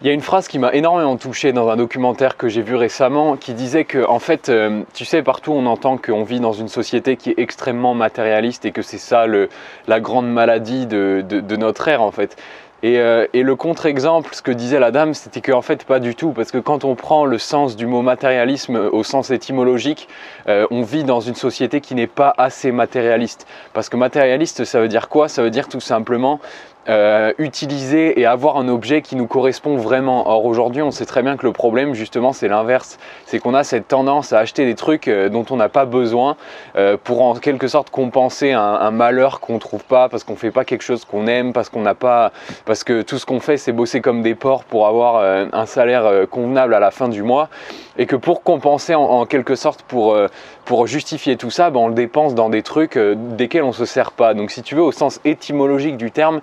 Il y a une phrase qui m'a énormément touché dans un documentaire que j'ai vu récemment qui disait que, en fait, euh, tu sais, partout on entend qu'on vit dans une société qui est extrêmement matérialiste et que c'est ça la grande maladie de, notre ère, en fait. Et, euh, et le contre-exemple, ce que disait la dame, c'était qu'en fait, pas du tout, parce que quand on prend le sens du mot matérialisme au sens étymologique, euh, on vit dans une société qui n'est pas assez matérialiste. Parce que matérialiste, ça veut dire quoi? Ça veut dire tout simplement euh, utiliser et avoir un objet qui nous correspond vraiment. Or aujourd'hui, on sait très bien que le problème, justement, c'est l'inverse. C'est qu'on a cette tendance à acheter des trucs euh, dont on n'a pas besoin euh, pour en quelque sorte compenser un, malheur qu'on trouve pas parce qu'on fait pas quelque chose qu'on aime, parce qu'on n'a pas, parce que tout ce qu'on fait, c'est bosser comme des porcs pour avoir un salaire convenable à la fin du mois, et que pour compenser en, quelque sorte, pour pour justifier tout ça, ben, on le dépense dans des trucs desquels on se sert pas. Donc si tu veux, au sens étymologique du terme,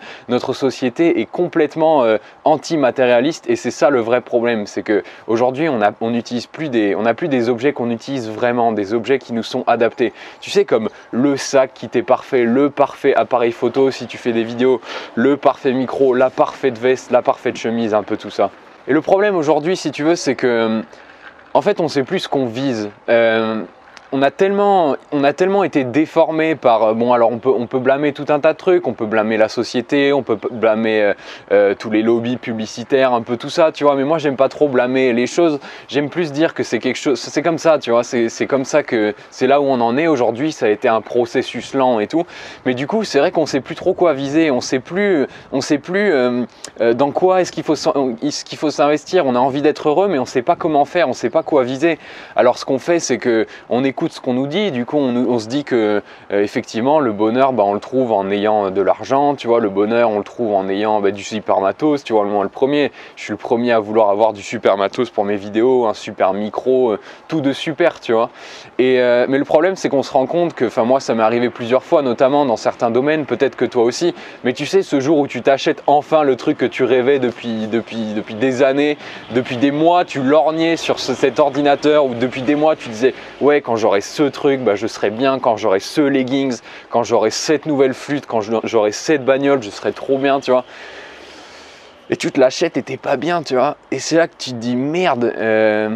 société est complètement euh, anti-matérialiste et c'est ça le vrai problème, c'est que aujourd'hui on n'utilise plus des, n'a plus des objets qu'on utilise vraiment, des objets qui nous sont adaptés. Tu sais comme le sac qui t'est parfait, le parfait appareil photo si tu fais des vidéos, le parfait micro, la parfaite veste, la parfaite chemise, un peu tout ça. Et le problème aujourd'hui, si tu veux, c'est que en fait, on sait plus ce qu'on vise. Euh, on a tellement, été déformé par, euh, bon alors on peut, blâmer tout un tas de trucs, on peut blâmer la société, on peut blâmer euh, euh, tous les lobbies publicitaires, un peu tout ça, tu vois, mais moi j'aime pas trop blâmer les choses, j'aime plus dire que c'est quelque chose, c'est comme ça, tu vois, c'est comme ça que c'est là où on en est. Aujourd'hui, ça a été un processus lent et tout, mais du coup c'est vrai qu'on sait plus trop quoi viser, on sait plus, on sait plus dans quoi est-ce qu'il faut, s'investir, on a envie d'être heureux, mais on sait pas comment faire, on sait pas quoi viser, alors ce qu'on fait c'est que on écoute ce qu'on nous dit. Du coup, on, se dit que euh, effectivement, le bonheur, bah, on le trouve en ayant de l'argent. Tu vois, le bonheur, on le trouve en ayant bah, du super matos. Tu vois, moi, le premier, je suis le premier à vouloir avoir du super matos pour mes vidéos, un super micro, euh, tout de super, tu vois. Et euh, mais le problème, c'est qu'on se rend compte que, enfin, moi, ça m'est arrivé plusieurs fois, notamment dans certains domaines. Peut-être que toi aussi. Mais tu sais, ce jour où tu t'achètes enfin le truc que tu rêvais depuis, depuis, depuis des années, depuis des mois, tu lorgnais sur cet ordinateur ou depuis des mois, tu disais, ouais, quand j'aurai ce truc, bah, je serai bien. Quand j'aurai ce leggings, quand j'aurai cette nouvelle flûte, quand j'aurai cette bagnole, je serai trop bien, tu vois. Et tu te l'achètes et t'es pas bien, tu vois. Et c'est là que tu te dis merde, euh,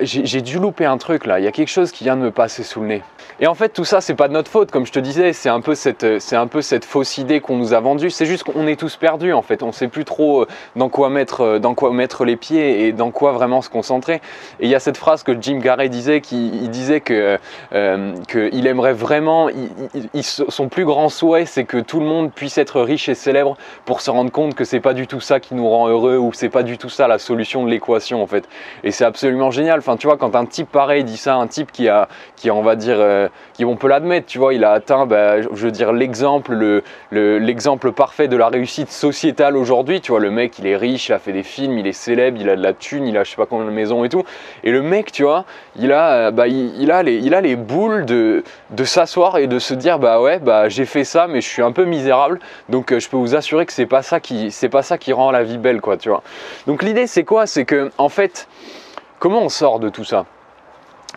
j'ai dû louper un truc là, il y a quelque chose qui vient de me passer sous le nez. Et en fait, tout ça, c'est pas de notre faute, comme je te disais, c'est un peu cette, un peu cette fausse idée qu'on nous a vendue. C'est juste qu'on est tous perdus, en fait. On sait plus trop euh, dans quoi mettre, euh, dans quoi mettre les pieds et dans quoi vraiment se concentrer. Et il y a cette phrase que Jim Carrey disait, qui il disait que euh, qu'il aimerait vraiment, son plus grand souhait, c'est que tout le monde puisse être riche et célèbre pour se rendre compte que c'est pas du tout ça qui nous rend heureux ou c'est pas du tout ça la solution de l'équation, en fait. Et c'est absolument génial. Enfin, tu vois, quand un type pareil dit ça, un type qui a, qui on va dire qui on peut l'admettre, tu vois, il a atteint, bah, je veux dire, l'exemple, le, parfait de la réussite sociétale aujourd'hui, tu vois, le mec, il est riche, il a fait des films, il est célèbre, il a de la thune, il a je sais pas combien de maisons et tout, et le mec, tu vois, il a, bah, il, a, les, il a les boules de, de s'asseoir et de se dire, bah ouais, bah j'ai fait ça, mais je suis un peu misérable, donc euh, je peux vous assurer que c'est pas ça qui, c'est pas ça qui rend la vie belle, quoi, tu vois. Donc l'idée, c'est quoi? C'est que, en fait, comment on sort de tout ça?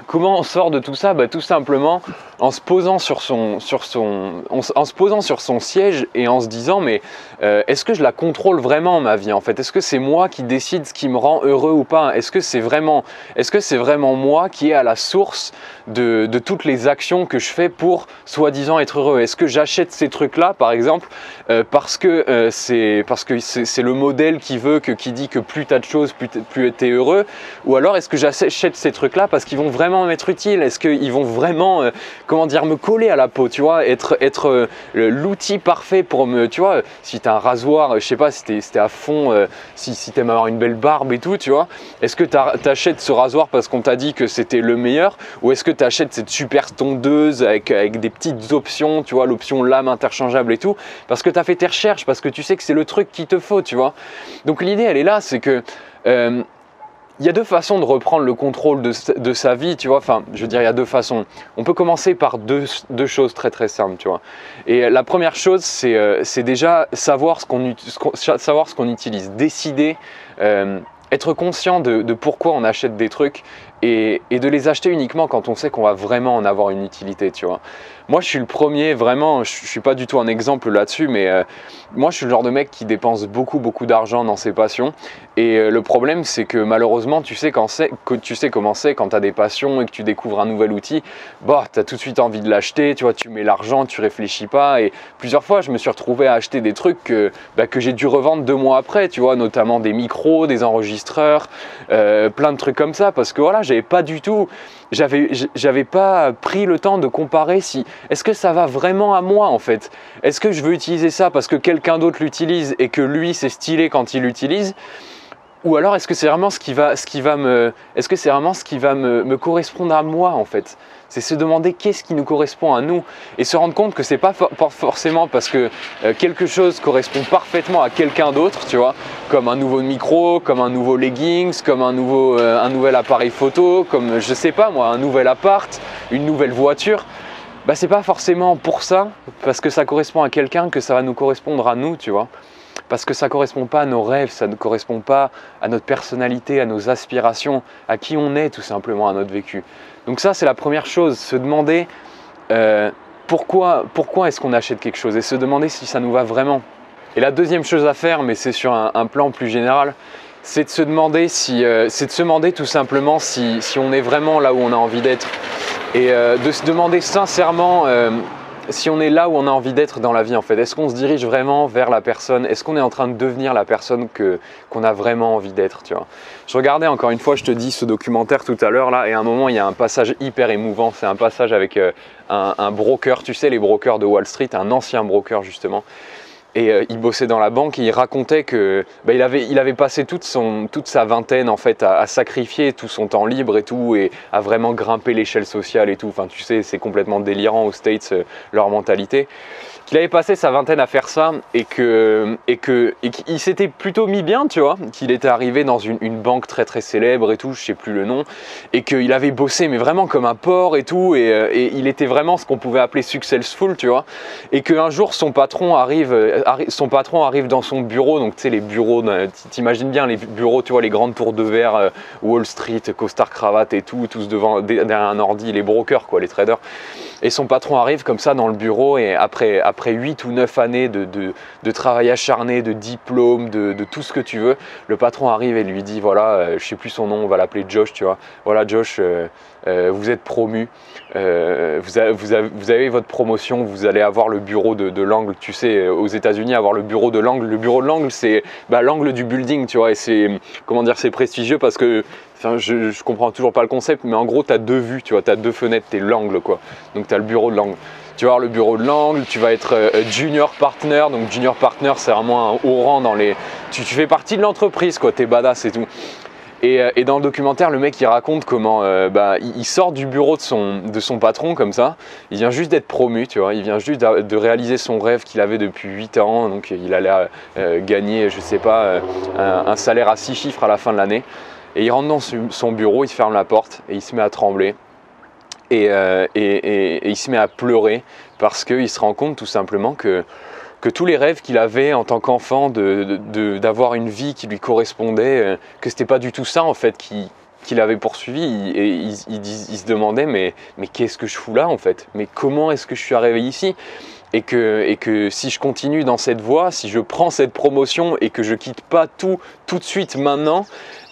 Comment on sort de tout ça? Bah, Tout simplement en se posant sur son, sur son, en, se posant sur son siège et en se disant mais euh, est-ce que je la contrôle vraiment ma vie en fait? Est-ce que c'est moi qui décide ce qui me rend heureux ou pas? Est-ce que c'est vraiment, est-ce que vraiment moi qui est à la source de, toutes les actions que je fais pour soi-disant être heureux? Est-ce que j'achète ces trucs-là par exemple euh, parce que euh, c'est le modèle qui veut que qui dit que plus tu as de choses, plus, plus tu es heureux? Ou alors est-ce que j'achète ces trucs-là parce qu'ils vont vraiment m'être utiles? Est-ce qu'ils vont vraiment comment dire, me coller à la peau, tu vois, être, euh, l'outil parfait pour me, tu vois, si tu as un rasoir, je sais pas, si tu à fond, euh, si, si tu aimes avoir une belle barbe et tout, tu vois, est-ce que tu achètes ce rasoir parce qu'on t'a dit que c'était le meilleur ou est-ce que tu achètes cette super tondeuse avec, des petites options, tu vois, l'option lame interchangeable et tout, parce que tu as fait tes recherches, parce que tu sais que c'est le truc qu'il te faut, tu vois. Donc l'idée, elle est là, c'est que... Euh, il y a deux façons de reprendre le contrôle de, sa vie, tu vois. Enfin, je veux dire, il y a deux façons. On peut commencer par deux, choses très très simples, tu vois. Et la première chose, c'est euh, déjà savoir ce qu'on utilise, décider, euh, être conscient de, pourquoi on achète des trucs et, de les acheter uniquement quand on sait qu'on va vraiment en avoir une utilité, tu vois. Moi, je suis le premier, vraiment, je, ne suis pas du tout un exemple là-dessus, mais euh, moi, je suis le genre de mec qui dépense beaucoup, beaucoup d'argent dans ses passions. Et euh, le problème, c'est que malheureusement, tu sais, quand que tu sais comment c'est quand tu as des passions et que tu découvres un nouvel outil, bah, tu as tout de suite envie de l'acheter, tu vois, tu mets l'argent, tu réfléchis pas. Et plusieurs fois, je me suis retrouvé à acheter des trucs que, bah, j'ai dû revendre deux mois après, tu vois, notamment des micros, des enregistreurs, euh, plein de trucs comme ça, parce que voilà, pas du tout, j'avais, j'avais pas pris le temps de comparer si, est-ce que ça va vraiment à moi en fait? Est-ce que je veux utiliser ça parce que quelqu'un d'autre l'utilise et que lui c'est stylé quand il l'utilise? Ou alors est-ce que c'est vraiment ce qui va, ce qui va me, est-ce que c'est vraiment ce qui va me, correspondre à moi en fait? C'est se demander qu'est-ce qui nous correspond à nous et se rendre compte que c'est pas forcément parce que euh, quelque chose correspond parfaitement à quelqu'un d'autre, tu vois, comme un nouveau micro, comme un nouveau leggings, comme un nouveau, euh, un nouvel appareil photo, comme je sais pas moi, un nouvel appart, une nouvelle voiture. Bah c'est pas forcément pour ça, parce que ça correspond à quelqu'un que ça va nous correspondre à nous, tu vois? Parce que ça ne correspond pas à nos rêves, ça ne correspond pas à notre personnalité, à nos aspirations, à qui on est tout simplement, à notre vécu. Donc ça, c'est la première chose, se demander euh, pourquoi, est-ce qu'on achète quelque chose et se demander si ça nous va vraiment. Et la deuxième chose à faire, mais c'est sur un, plan plus général, c'est de se demander si, euh, c'est de se demander tout simplement si, si, on est vraiment là où on a envie d'être et euh, de se demander sincèrement si on est là où on a envie d'être dans la vie en fait Est-ce qu'on se dirige vraiment vers la personne? Est-ce qu'on est en train de devenir la personne que qu'on a vraiment envie d'être Tu vois? Je regardais encore une fois, je te dis ce documentaire tout à l'heure là, et à un moment il y a un passage hyper émouvant. C'est un passage avec euh, un, un broker, tu sais les brokers de Wall Street, un ancien broker justement, et euh, il bossait dans la banque et il racontait que bah, il, avait, il avait passé toute, son, toute sa vingtaine en fait à, sacrifier tout son temps libre et tout et à vraiment grimper l'échelle sociale et tout. Enfin tu sais c'est complètement délirant aux States euh, leur mentalité qu'il avait passé sa vingtaine à faire ça et que et que et qu'il s'était plutôt mis bien, tu vois, qu'il était arrivé dans une, banque très très célèbre et tout, je sais plus le nom, et qu'il avait bossé mais vraiment comme un porc et tout, et, euh, et il était vraiment ce qu'on pouvait appeler successful, tu vois, et qu'un jour son patron arrive, son patron arrive dans son bureau, donc tu sais les bureaux, t'imagines bien les bureaux, tu vois les grandes tours de verre, euh, Wall Street, costard cravate et tout, tous devant derrière un ordi, les brokers quoi, les traders. Et son patron arrive comme ça dans le bureau et après, après 8 ou 9 années de, de, travail acharné, de diplôme, de, tout ce que tu veux, le patron arrive et lui dit voilà, euh, je sais plus son nom, on va l'appeler Josh, tu vois. Voilà Josh, euh, euh, vous êtes promu, vous, vous, avez, votre promotion, vous allez avoir le bureau de, l'angle, tu sais, aux États-Unis, avoir le bureau de l'angle. Le bureau de l'angle, c'est bah, l'angle du building, tu vois, et c'est, comment dire, c'est prestigieux parce que je, je comprends toujours pas le concept, mais en gros, tu as deux vues, tu vois, tu as deux fenêtres, tu es l'angle, quoi. Donc, tu as le bureau de l'angle. Tu vas avoir le bureau de l'angle, tu vas être euh, junior partner. Donc, junior partner, c'est vraiment un haut rang dans les. Tu, fais partie de l'entreprise, quoi. Tu es badass et tout. Euh, et, dans le documentaire, le mec il raconte comment euh, bah, il, sort du bureau de son, de son patron comme ça. Il vient juste d'être promu, tu vois. Il vient juste de réaliser son rêve qu'il avait depuis 8 ans. Donc il allait gagner, je sais pas, un, salaire à 6 chiffres à la fin de l'année. Et il rentre dans son bureau, il ferme la porte et il se met à trembler. Euh, et, il se met à pleurer parce qu'il se rend compte tout simplement que, que tous les rêves qu'il avait en tant qu'enfant d'avoir une vie qui lui correspondait, euh, que c'était pas du tout ça en fait qu'il avait poursuivi. Et il, se demandait mais, mais qu'est-ce que je fous là en fait? Mais comment est-ce que je suis arrivé ici? Et que, et que si je continue dans cette voie, si je prends cette promotion et que je quitte pas tout tout de suite maintenant,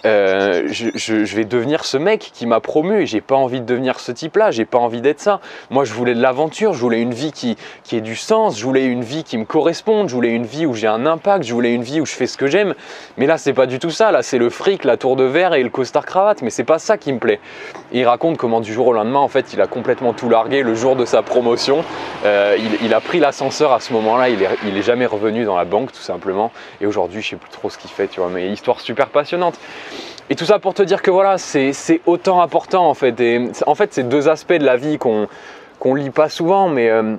euh, je, vais devenir ce mec qui m'a promu et j'ai pas envie de devenir ce type-là, j'ai pas envie d'être ça. Moi, je voulais de l'aventure, je voulais une vie qui, qui ait du sens, je voulais une vie qui me corresponde, je voulais une vie où j'ai un impact, je voulais une vie où je fais ce que j'aime. Mais là, c'est pas du tout ça. Là, c'est le fric, la tour de verre et le costard cravate. Mais c'est pas ça qui me plaît. il raconte comment du jour au lendemain, en fait, il a complètement tout largué le jour de sa promotion. Euh, il, a pris l'ascenseur à ce moment-là. Il est, il est jamais revenu dans la banque, tout simplement. Et aujourd'hui, je sais plus trop ce qu'il fait, tu vois. Mais histoire super passionnante. Et tout ça pour te dire que voilà, c'est autant important en fait. En fait, c'est deux aspects de la vie qu'on qu'on lit pas souvent, mais euh,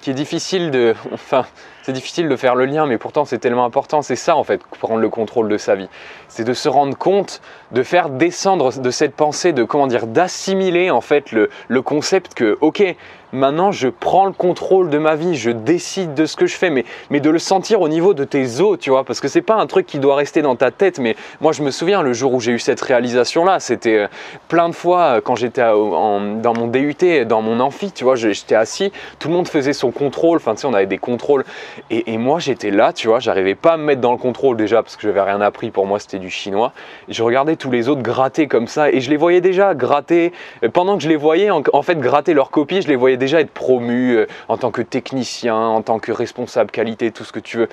qui est difficile de. Enfin, c'est difficile de faire le lien, mais pourtant c'est tellement important. C'est ça en fait, prendre le contrôle de sa vie. C'est de se rendre compte, de faire descendre de cette pensée, de comment dire, d'assimiler en fait le, le concept que, ok, maintenant je prends le contrôle de ma vie, je décide de ce que je fais, mais, mais de le sentir au niveau de tes os, tu vois, parce que c'est pas un truc qui doit rester dans ta tête, mais moi je me souviens le jour où j'ai eu cette réalisation-là, c'était euh, plein de fois euh, quand j'étais dans mon DUT, dans mon amphi, tu vois, j'étais assis, tout le monde faisait son contrôle, enfin tu sais, on avait des contrôles, et, moi j'étais là, tu vois, j'arrivais pas à me mettre dans le contrôle déjà, parce que je n'avais rien appris, pour moi c'était du chinois, je regardais tous les autres gratter comme ça, et je les voyais déjà gratter, pendant que je les voyais, en, fait gratter leur copie, je les voyais déjà être promu euh, en tant que technicien, en tant que responsable qualité, tout ce que tu veux.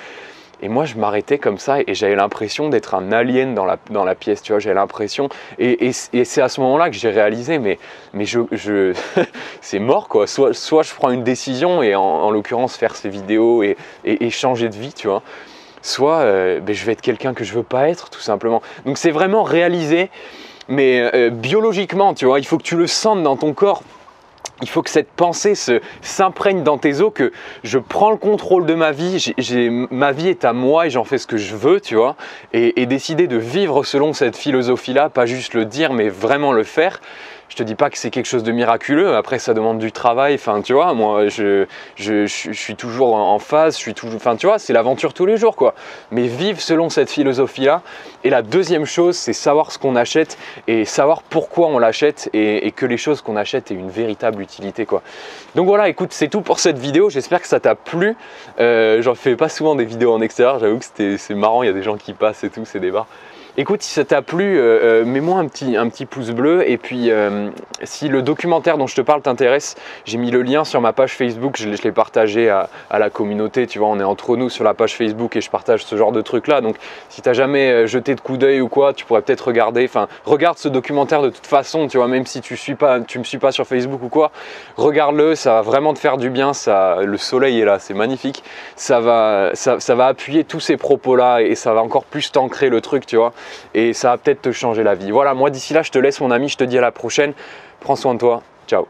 Et moi, je m'arrêtais comme ça et j'avais l'impression d'être un alien dans la, dans la pièce, tu vois, j'avais l'impression. Et, c'est à ce moment-là que j'ai réalisé, mais, mais je, je c'est mort, quoi. Soit, soit je prends une décision, et en, l'occurrence faire ces vidéos et, et, changer de vie, tu vois. Soit euh, ben, je vais être quelqu'un que je veux pas être, tout simplement. Donc c'est vraiment réalisé, mais euh, biologiquement, tu vois, il faut que tu le sentes dans ton corps il faut que cette pensée s'imprègne dans tes os que je prends le contrôle de ma vie, ma vie est à moi et j'en fais ce que je veux, tu vois, et décider de vivre selon cette philosophie-là, pas juste le dire, mais vraiment le faire. Je te dis pas que c'est quelque chose de miraculeux. Après, ça demande du travail. Enfin, tu vois, moi, je, suis toujours en phase. Je suis toujours. Enfin, tu vois, c'est l'aventure tous les jours, quoi. Mais vivre selon cette philosophie-là. Et la deuxième chose, c'est savoir ce qu'on achète et savoir pourquoi on l'achète et, que les choses qu'on achète aient une véritable utilité, quoi. Donc voilà, écoute, c'est tout pour cette vidéo. J'espère que ça t'a plu. Euh, J'en fais pas souvent des vidéos en extérieur. J'avoue que c'est marrant. Il y a des gens qui passent et tout, c'est des Écoute, si ça t'a plu, euh, euh, mets-moi un petit, un petit pouce bleu. Et puis, euh, si le documentaire dont je te parle t'intéresse, j'ai mis le lien sur ma page Facebook. Je, l'ai partagé à, la communauté. Tu vois, on est entre nous sur la page Facebook et je partage ce genre de trucs-là. Donc, si tu n'as jamais jeté de coup d'œil ou quoi, tu pourrais peut-être regarder. Enfin, regarde ce documentaire de toute façon. Tu vois, même si tu suis pas, tu me suis pas sur Facebook ou quoi, regarde-le. Ça va vraiment te faire du bien. Ça, le soleil est là, c'est magnifique. Ça va, ça, ça va appuyer tous ces propos-là et ça va encore plus t'ancrer le truc, tu vois et ça va peut-être te changer la vie. Voilà, moi d'ici là, je te laisse mon ami, je te dis à la prochaine. Prends soin de toi. Ciao